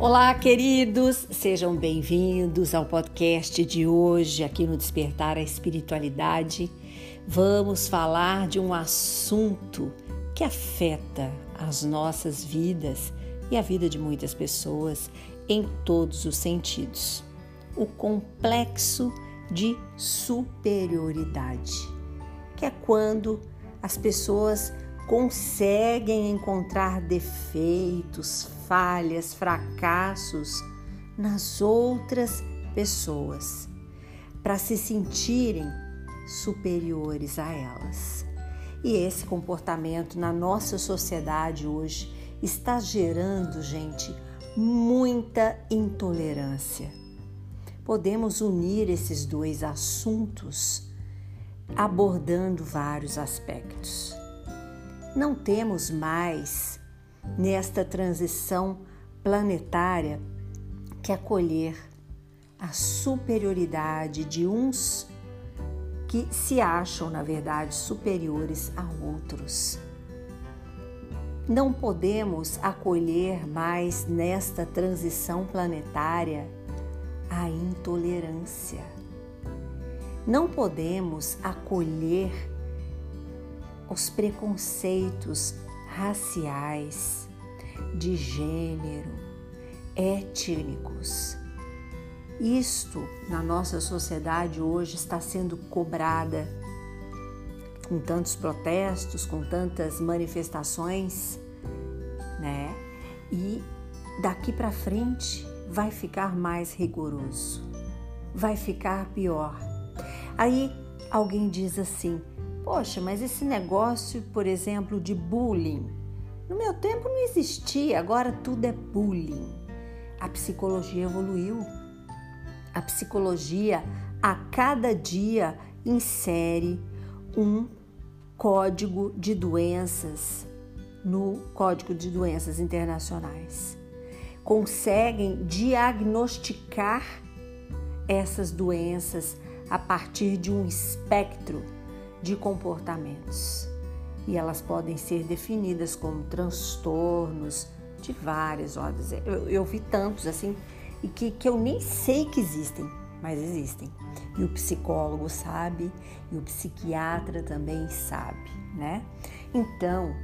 Olá, queridos, sejam bem-vindos ao podcast de hoje aqui no Despertar a Espiritualidade. Vamos falar de um assunto que afeta as nossas vidas e a vida de muitas pessoas em todos os sentidos. O complexo de superioridade, que é quando as pessoas conseguem encontrar defeitos, falhas, fracassos nas outras pessoas para se sentirem superiores a elas. E esse comportamento na nossa sociedade hoje está gerando, gente, muita intolerância. Podemos unir esses dois assuntos abordando vários aspectos. Não temos mais, nesta transição planetária, que acolher a superioridade de uns que se acham, na verdade, superiores a outros. Não podemos acolher mais nesta transição planetária a intolerância. Não podemos acolher os preconceitos raciais, de gênero, étnicos. Isto na nossa sociedade hoje está sendo cobrada com tantos protestos, com tantas manifestações, né? E daqui para frente vai ficar mais rigoroso, vai ficar pior. Aí alguém diz assim: Poxa, mas esse negócio, por exemplo, de bullying, no meu tempo não existia, agora tudo é bullying. A psicologia evoluiu. A psicologia a cada dia insere um código de doenças no Código de Doenças Internacionais. Conseguem diagnosticar essas doenças a partir de um espectro de comportamentos. E elas podem ser definidas como transtornos de várias ordens. Eu, eu vi tantos assim, e que, que eu nem sei que existem, mas existem. E o psicólogo sabe, e o psiquiatra também sabe, né? Então,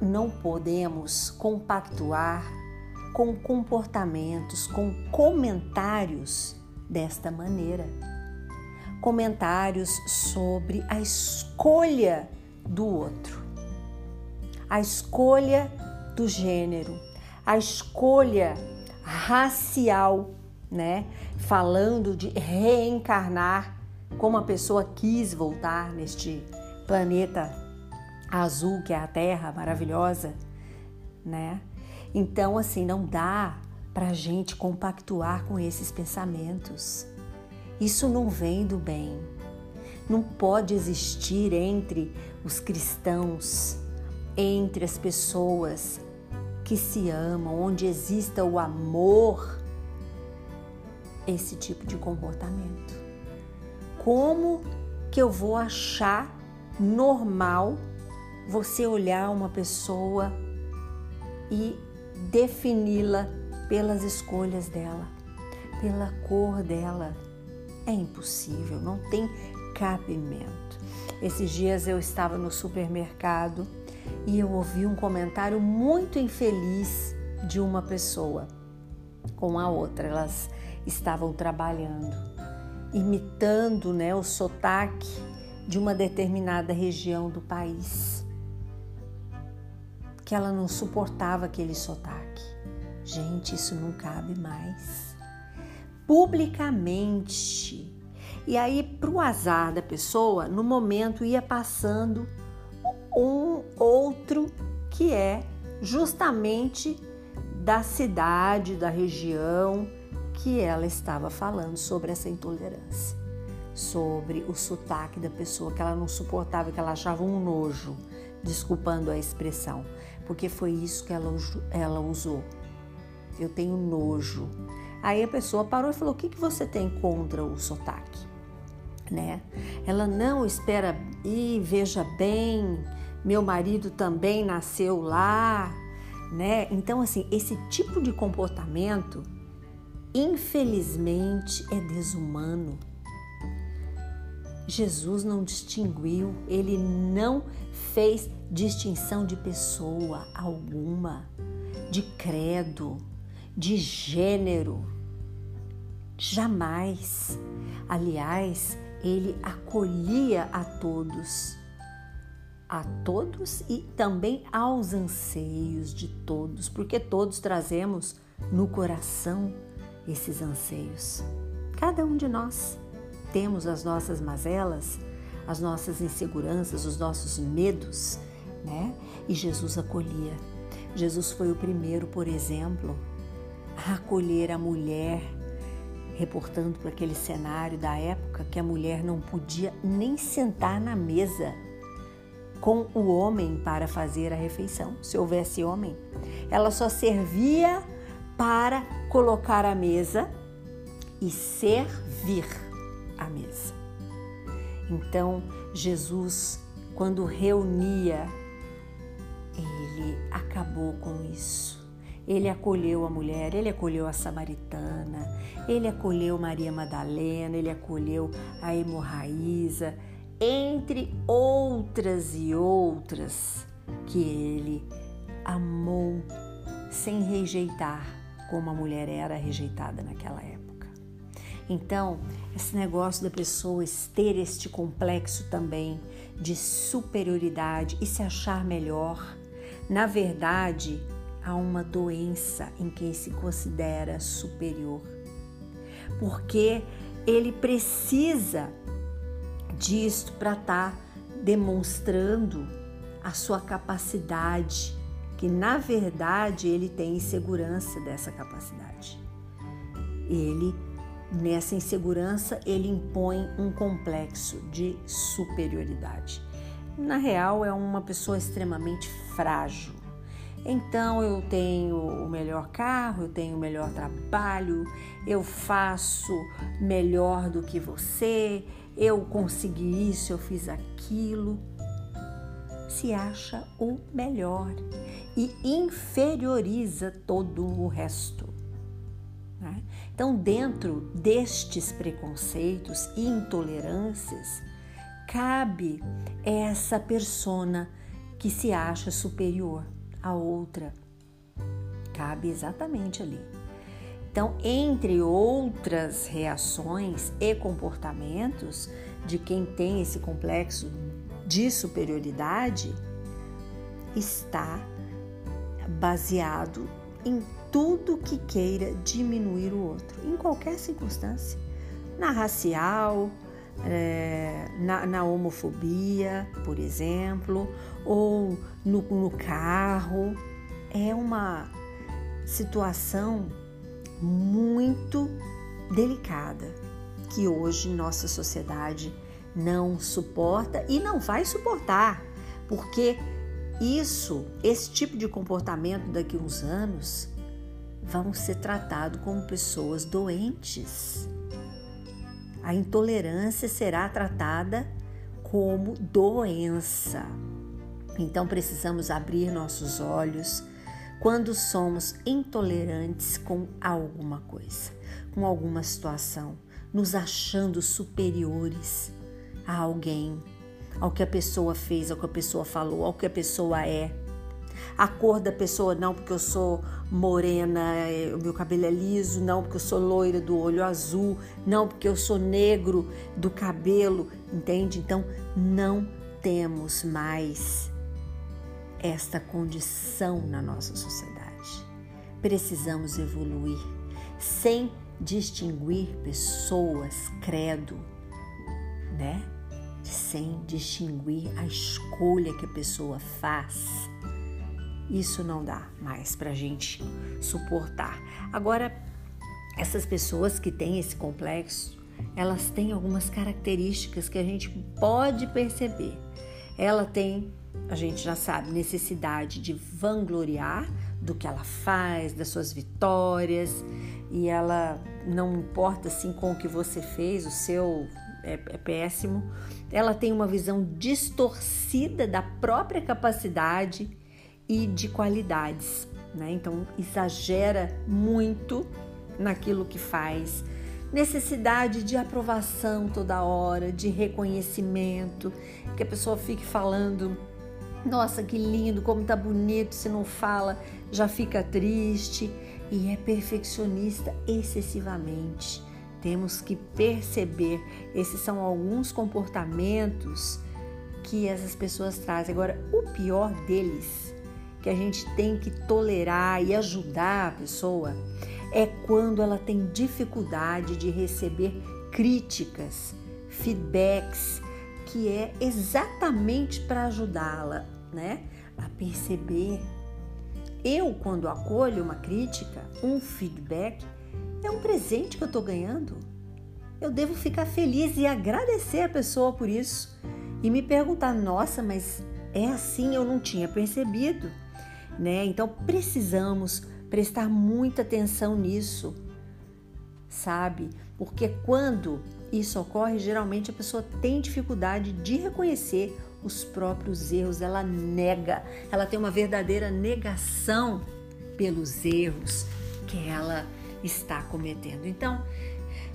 não podemos compactuar com comportamentos, com comentários desta maneira comentários sobre a escolha do outro, a escolha do gênero, a escolha racial, né? Falando de reencarnar como a pessoa quis voltar neste planeta azul que é a Terra maravilhosa, né? Então, assim, não dá para gente compactuar com esses pensamentos. Isso não vem do bem. Não pode existir entre os cristãos, entre as pessoas que se amam, onde exista o amor, esse tipo de comportamento. Como que eu vou achar normal você olhar uma pessoa e defini-la pelas escolhas dela, pela cor dela, é impossível, não tem cabimento. Esses dias eu estava no supermercado e eu ouvi um comentário muito infeliz de uma pessoa com a outra. Elas estavam trabalhando, imitando né, o sotaque de uma determinada região do país. Que ela não suportava aquele sotaque. Gente, isso não cabe mais publicamente. E aí, para o azar da pessoa, no momento ia passando um outro que é justamente da cidade, da região que ela estava falando sobre essa intolerância, sobre o sotaque da pessoa que ela não suportava, que ela achava um nojo, desculpando a expressão, porque foi isso que ela, ela usou. Eu tenho nojo. Aí a pessoa parou e falou: O que, que você tem contra o sotaque? Né? Ela não espera e veja bem, meu marido também nasceu lá, né? Então, assim, esse tipo de comportamento, infelizmente, é desumano. Jesus não distinguiu, ele não fez distinção de pessoa alguma, de credo, de gênero. Jamais. Aliás, ele acolhia a todos, a todos e também aos anseios de todos, porque todos trazemos no coração esses anseios. Cada um de nós temos as nossas mazelas, as nossas inseguranças, os nossos medos, né? E Jesus acolhia. Jesus foi o primeiro, por exemplo, a acolher a mulher, reportando para aquele cenário da época que a mulher não podia nem sentar na mesa com o homem para fazer a refeição, se houvesse homem. Ela só servia para colocar a mesa e servir à mesa. Então, Jesus, quando reunia, ele acabou com isso. Ele acolheu a mulher, ele acolheu a samaritana, ele acolheu Maria Madalena, ele acolheu a hemorraíza, entre outras e outras que ele amou sem rejeitar como a mulher era rejeitada naquela época. Então, esse negócio da pessoa ter este complexo também de superioridade e se achar melhor, na verdade, há uma doença em quem se considera superior. Porque ele precisa disto para estar tá demonstrando a sua capacidade, que na verdade ele tem insegurança dessa capacidade. Ele Nessa insegurança, ele impõe um complexo de superioridade. Na real, é uma pessoa extremamente frágil. Então, eu tenho o melhor carro, eu tenho o melhor trabalho, eu faço melhor do que você, eu consegui isso, eu fiz aquilo. Se acha o melhor e inferioriza todo o resto. Né? Então, dentro destes preconceitos e intolerâncias, cabe essa persona que se acha superior à outra. Cabe exatamente ali. Então, entre outras reações e comportamentos de quem tem esse complexo de superioridade, está baseado em tudo que queira diminuir o outro, em qualquer circunstância, na racial, é, na, na, homofobia, por exemplo, ou no, no carro. É uma situação muito delicada que hoje nossa sociedade não suporta e não vai suportar, porque isso, esse tipo de comportamento daqui a uns anos vão ser tratados como pessoas doentes. A intolerância será tratada como doença. Então precisamos abrir nossos olhos quando somos intolerantes com alguma coisa, com alguma situação, nos achando superiores a alguém, ao que a pessoa fez, ao que a pessoa falou, ao que a pessoa é a cor da pessoa, não porque eu sou morena, é, o meu cabelo é liso, não porque eu sou loira do olho azul, não porque eu sou negro do cabelo, entende? Então não temos mais esta condição na nossa sociedade. Precisamos evoluir sem distinguir pessoas, credo, né? Sem distinguir a escolha que a pessoa faz isso não dá mais para a gente suportar. Agora, essas pessoas que têm esse complexo, elas têm algumas características que a gente pode perceber. Ela tem, a gente já sabe, necessidade de vangloriar do que ela faz, das suas vitórias, e ela não importa assim com o que você fez, o seu é, é péssimo. Ela tem uma visão distorcida da própria capacidade e de qualidades. né? Então exagera muito naquilo que faz. Necessidade de aprovação toda hora, de reconhecimento, que a pessoa fique falando nossa, que lindo, como tá bonito, se não fala, já fica triste e é perfeccionista excessivamente. Temos que perceber, esses são alguns comportamentos que essas pessoas trazem. Agora, o pior deles, que a gente tem que tolerar e ajudar a pessoa, é quando ela tem dificuldade de receber críticas, feedbacks, que é exatamente para ajudá-la né, a perceber. Eu, quando acolho uma crítica, um feedback, é um presente que eu estou ganhando. Eu devo ficar feliz e agradecer a pessoa por isso e me perguntar: nossa, mas é assim, eu não tinha percebido, né? Então precisamos prestar muita atenção nisso, sabe? Porque quando isso ocorre, geralmente a pessoa tem dificuldade de reconhecer os próprios erros, ela nega, ela tem uma verdadeira negação pelos erros que ela está cometendo. Então,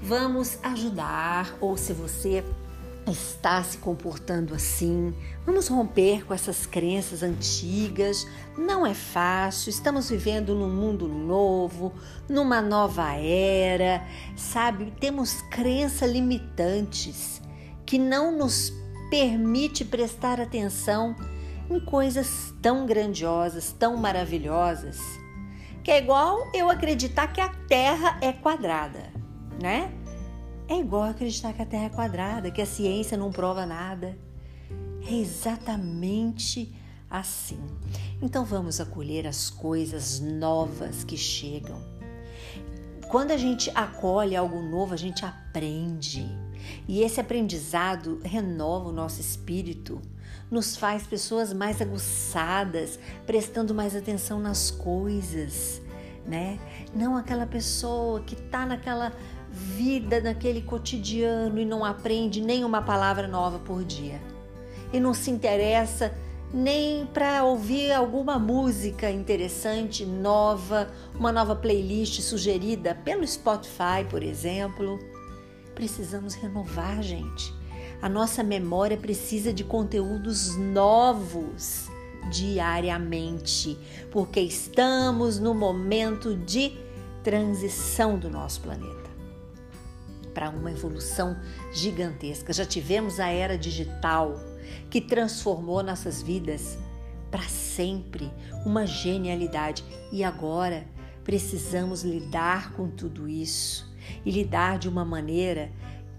vamos ajudar, ou se você está se comportando assim, vamos romper com essas crenças antigas. Não é fácil, estamos vivendo num mundo novo, numa nova era, sabe? Temos crenças limitantes que não nos permite prestar atenção em coisas tão grandiosas, tão maravilhosas, que é igual eu acreditar que a Terra é quadrada, né? É igual acreditar que a Terra é quadrada, que a ciência não prova nada. É exatamente assim. Então vamos acolher as coisas novas que chegam. Quando a gente acolhe algo novo, a gente aprende. E esse aprendizado renova o nosso espírito, nos faz pessoas mais aguçadas, prestando mais atenção nas coisas, né? Não aquela pessoa que está naquela vida, naquele cotidiano e não aprende nem uma palavra nova por dia. E não se interessa nem para ouvir alguma música interessante, nova, uma nova playlist sugerida pelo Spotify, por exemplo precisamos renovar, gente. A nossa memória precisa de conteúdos novos diariamente, porque estamos no momento de transição do nosso planeta para uma evolução gigantesca. Já tivemos a era digital que transformou nossas vidas para sempre, uma genialidade. E agora precisamos lidar com tudo isso e lidar de uma maneira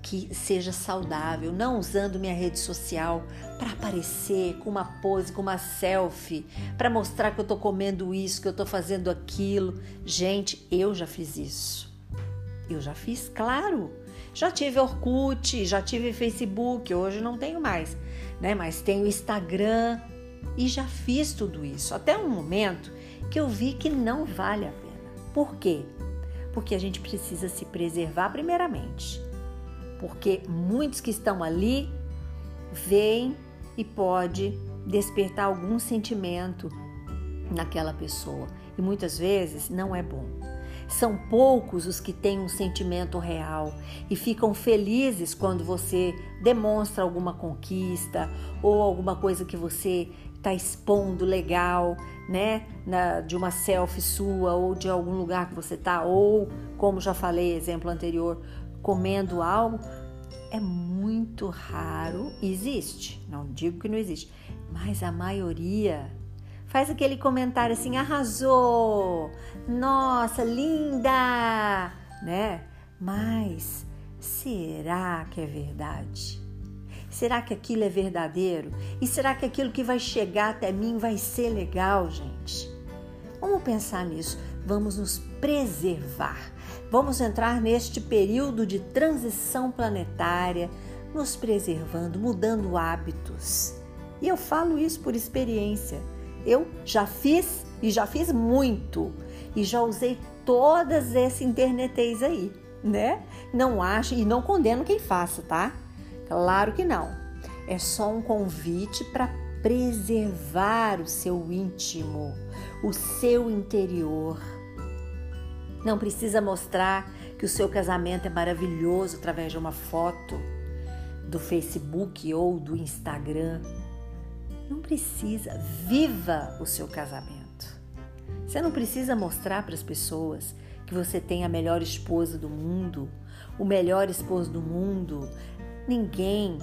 que seja saudável, não usando minha rede social para aparecer com uma pose, com uma selfie, para mostrar que eu estou comendo isso, que eu estou fazendo aquilo. Gente, eu já fiz isso. Eu já fiz, claro. Já tive Orkut, já tive Facebook, hoje não tenho mais, né? Mas tenho Instagram e já fiz tudo isso. Até um momento que eu vi que não vale a pena. Por quê? porque a gente precisa se preservar primeiramente. Porque muitos que estão ali veem e pode despertar algum sentimento naquela pessoa e muitas vezes não é bom. São poucos os que têm um sentimento real e ficam felizes quando você demonstra alguma conquista ou alguma coisa que você está expondo legal, né? Na, de uma selfie sua ou de algum lugar que você está, ou, como já falei, exemplo anterior, comendo algo, é muito raro. Existe, não digo que não existe, mas a maioria faz aquele comentário assim: arrasou, nossa, linda, né? Mas será que é verdade? Será que aquilo é verdadeiro? E será que aquilo que vai chegar até mim vai ser legal, gente? Vamos pensar nisso. Vamos nos preservar. Vamos entrar neste período de transição planetária, nos preservando, mudando hábitos. E eu falo isso por experiência. Eu já fiz e já fiz muito e já usei todas esses internetês aí, né? Não acho e não condeno quem faça, tá? Claro que não. É só um convite para preservar o seu íntimo, o seu interior. Não precisa mostrar que o seu casamento é maravilhoso através de uma foto do Facebook ou do Instagram. Não precisa. Viva o seu casamento. Você não precisa mostrar para as pessoas que você tem a melhor esposa do mundo, o melhor esposo do mundo. Ninguém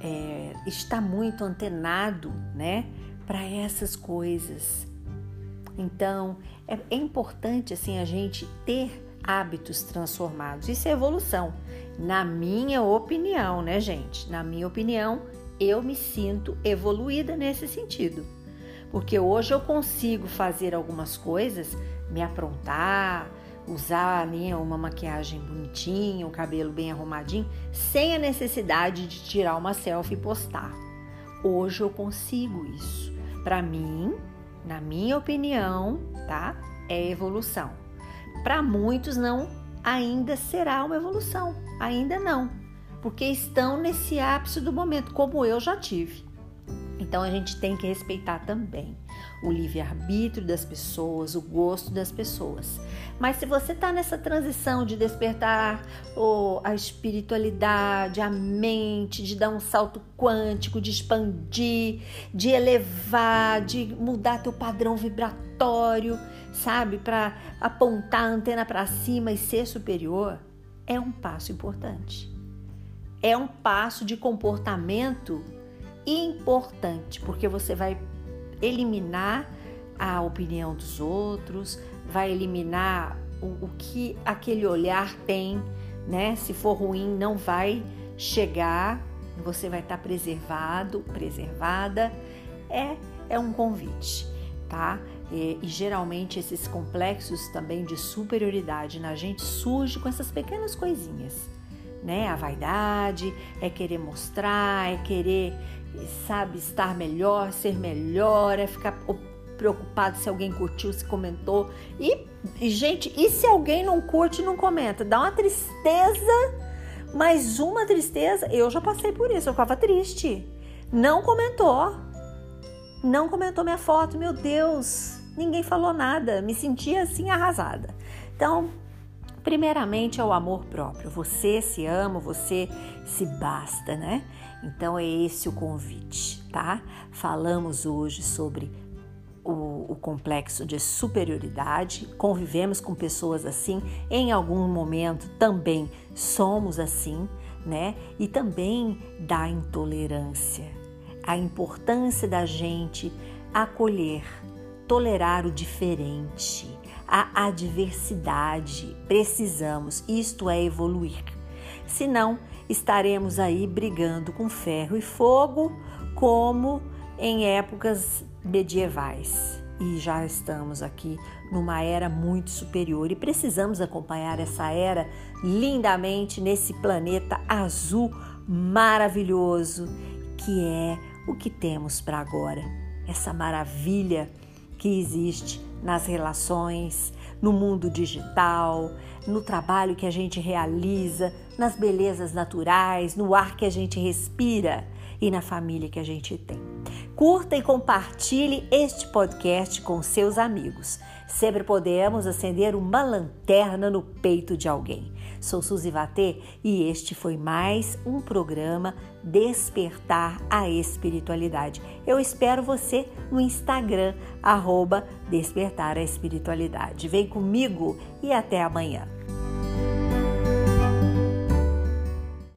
é, está muito antenado, né, para essas coisas. Então é, é importante assim a gente ter hábitos transformados. Isso é evolução, na minha opinião, né, gente? Na minha opinião, eu me sinto evoluída nesse sentido. Porque hoje eu consigo fazer algumas coisas, me aprontar, usar né, uma maquiagem bonitinha, o cabelo bem arrumadinho, sem a necessidade de tirar uma selfie e postar. Hoje eu consigo isso. Para mim, na minha opinião, tá? É evolução. Para muitos não ainda será uma evolução, ainda não, porque estão nesse ápice do momento, como eu já tive. Então a gente tem que respeitar também o livre-arbítrio das pessoas, o gosto das pessoas. Mas se você está nessa transição de despertar oh, a espiritualidade, a mente, de dar um salto quântico, de expandir, de elevar, de mudar teu padrão vibratório, sabe, para apontar a antena para cima e ser superior, é um passo importante. É um passo de comportamento importante, porque você vai eliminar a opinião dos outros, vai eliminar o, o que aquele olhar tem, né? Se for ruim, não vai chegar, você vai estar preservado, preservada. É, é um convite, tá? E, e, geralmente esses complexos também de superioridade na gente surge com essas pequenas coisinhas, né? A vaidade, é querer mostrar, é querer sabe, estar melhor, ser melhor, é ficar preocupado se alguém curtiu, se comentou. E, gente, e se alguém não curte, não comenta? Dá uma tristeza, mais uma tristeza. Eu já passei por isso, eu ficava triste. Não comentou. Não comentou minha foto, meu Deus. Ninguém falou nada, me sentia assim arrasada. Então, primeiramente é o amor próprio. Você se ama, você se basta, né? Então é esse o convite, tá? Falamos hoje sobre o, o, complexo de superioridade, convivemos com pessoas assim, em algum momento também somos assim, né? E também da intolerância, a importância da gente acolher, tolerar o diferente, a adversidade. Precisamos, isto é evoluir. Senão, estaremos aí brigando com ferro e fogo, como em épocas medievais. E já estamos aqui numa era muito superior e precisamos acompanhar essa era lindamente nesse planeta azul maravilhoso que é o que temos para agora. Essa maravilha que existe nas relações, no mundo digital, no trabalho que a gente realiza, nas belezas naturais, no ar que a gente respira e na família que a gente tem. Curta e compartilhe este podcast com seus amigos. Sempre podemos acender uma lanterna no peito de alguém. Sou Suzy Vatê e este foi mais um programa Despertar a Espiritualidade. Eu espero você no Instagram, arroba Despertar a Espiritualidade. Vem comigo e até amanhã.